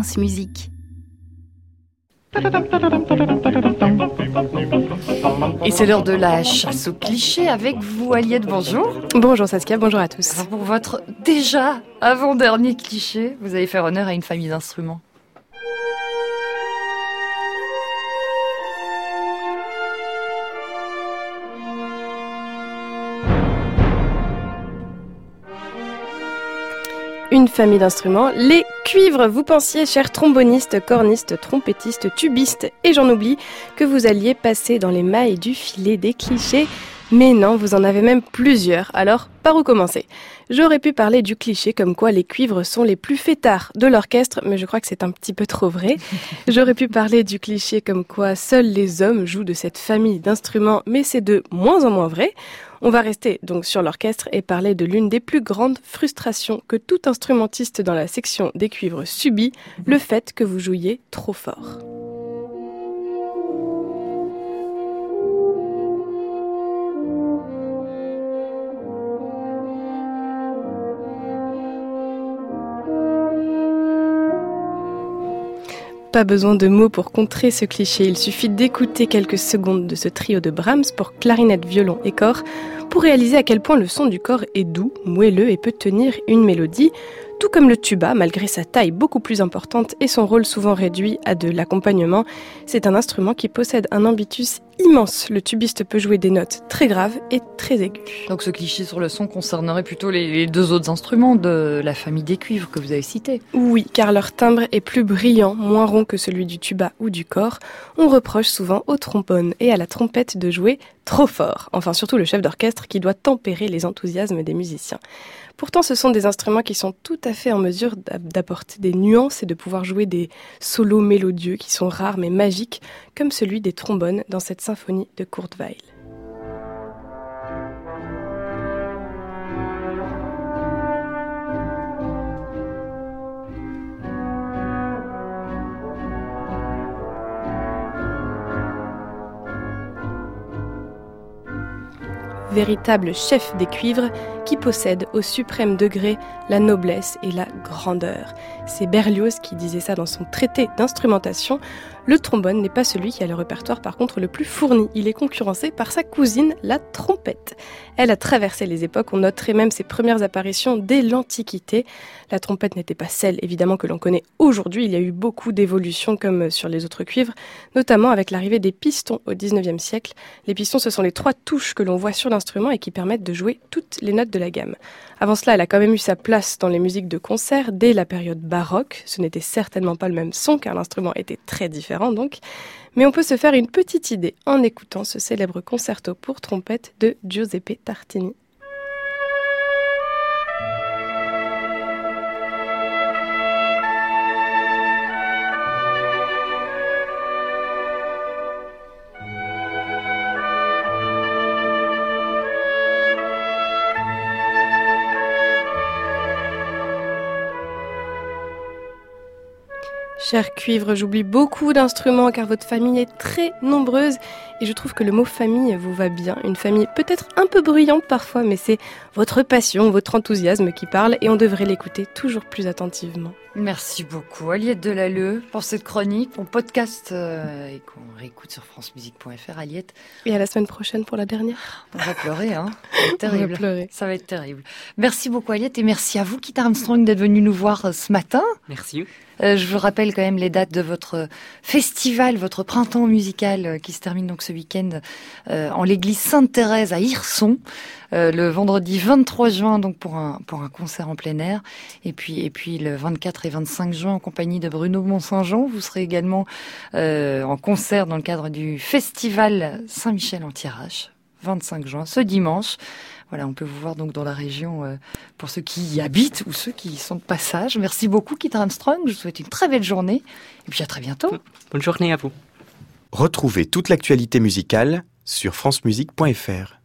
France Musique. Et c'est l'heure de la chasse au cliché avec vous, Aliette. Bonjour. Bonjour Saskia, bonjour à tous. pour votre déjà avant-dernier cliché, vous allez faire honneur à une famille d'instruments. Une famille d'instruments, les cuivres. Vous pensiez, chers trombonistes, cornistes, trompettistes, tubistes, et j'en oublie, que vous alliez passer dans les mailles du filet des clichés. Mais non, vous en avez même plusieurs. Alors, par où commencer? J'aurais pu parler du cliché comme quoi les cuivres sont les plus fêtards de l'orchestre, mais je crois que c'est un petit peu trop vrai. J'aurais pu parler du cliché comme quoi seuls les hommes jouent de cette famille d'instruments, mais c'est de moins en moins vrai. On va rester donc sur l'orchestre et parler de l'une des plus grandes frustrations que tout instrumentiste dans la section des cuivres subit, le fait que vous jouiez trop fort. Pas besoin de mots pour contrer ce cliché, il suffit d'écouter quelques secondes de ce trio de Brahms pour clarinette, violon et corps pour réaliser à quel point le son du corps est doux, moelleux et peut tenir une mélodie, tout comme le tuba, malgré sa taille beaucoup plus importante et son rôle souvent réduit à de l'accompagnement, c'est un instrument qui possède un ambitus immense. Le tubiste peut jouer des notes très graves et très aiguës. Donc ce cliché sur le son concernerait plutôt les deux autres instruments de la famille des cuivres que vous avez cités. Oui, car leur timbre est plus brillant, moins rond que celui du tuba ou du corps. On reproche souvent au trombone et à la trompette de jouer trop fort. Enfin surtout le chef d'orchestre qui doit tempérer les enthousiasmes des musiciens. Pourtant, ce sont des instruments qui sont tout à fait en mesure d'apporter des nuances et de pouvoir jouer des solos mélodieux qui sont rares mais magiques, comme celui des trombones dans cette symphonie de Kurt Weill. véritable chef des cuivres qui possède au suprême degré la noblesse et la grandeur. C'est Berlioz qui disait ça dans son traité d'instrumentation. Le trombone n'est pas celui qui a le répertoire par contre le plus fourni. Il est concurrencé par sa cousine, la trompette. Elle a traversé les époques, on noterait même ses premières apparitions dès l'Antiquité. La trompette n'était pas celle évidemment que l'on connaît aujourd'hui, il y a eu beaucoup d'évolutions comme sur les autres cuivres, notamment avec l'arrivée des pistons au 19e siècle. Les pistons ce sont les trois touches que l'on voit sur l'instrument et qui permettent de jouer toutes les notes de Avant cela, elle a quand même eu sa place dans les musiques de concert dès la période baroque. Ce n'était certainement pas le même son car l'instrument était très différent donc. Mais on peut se faire une petite idée en écoutant ce célèbre concerto pour trompette de Giuseppe Tartini. Cher cuivre, j'oublie beaucoup d'instruments car votre famille est très nombreuse et je trouve que le mot famille vous va bien. Une famille peut-être un peu bruyante parfois, mais c'est votre passion, votre enthousiasme qui parle et on devrait l'écouter toujours plus attentivement. Merci beaucoup Aliette Delalleux pour cette chronique, on podcast euh, et qu'on réécoute sur francemusique.fr Aliette. Et à la semaine prochaine pour la dernière. On va pleurer, hein Ça va être terrible. On va pleurer. Ça va être terrible. Merci beaucoup Aliette et merci à vous Kit Armstrong d'être venu nous voir euh, ce matin. Merci. Euh, je vous rappelle quand même les dates de votre festival, votre printemps musical euh, qui se termine donc ce week-end euh, en l'église Sainte-Thérèse à Hirson. le vendredi 23 juin donc pour un pour un concert en plein air et puis et puis le 24 et 25 juin en compagnie de Bruno Mont-Saint-Jean vous serez également en concert dans le cadre du festival Saint-Michel en tirage 25 juin ce dimanche voilà, on peut vous voir donc dans la région euh, pour ceux qui y habitent ou ceux qui y sont de passage. Merci beaucoup, Kit Armstrong. Je vous souhaite une très belle journée et puis à très bientôt. Bonne journée à vous. Retrouvez toute l'actualité musicale sur francemusique.fr.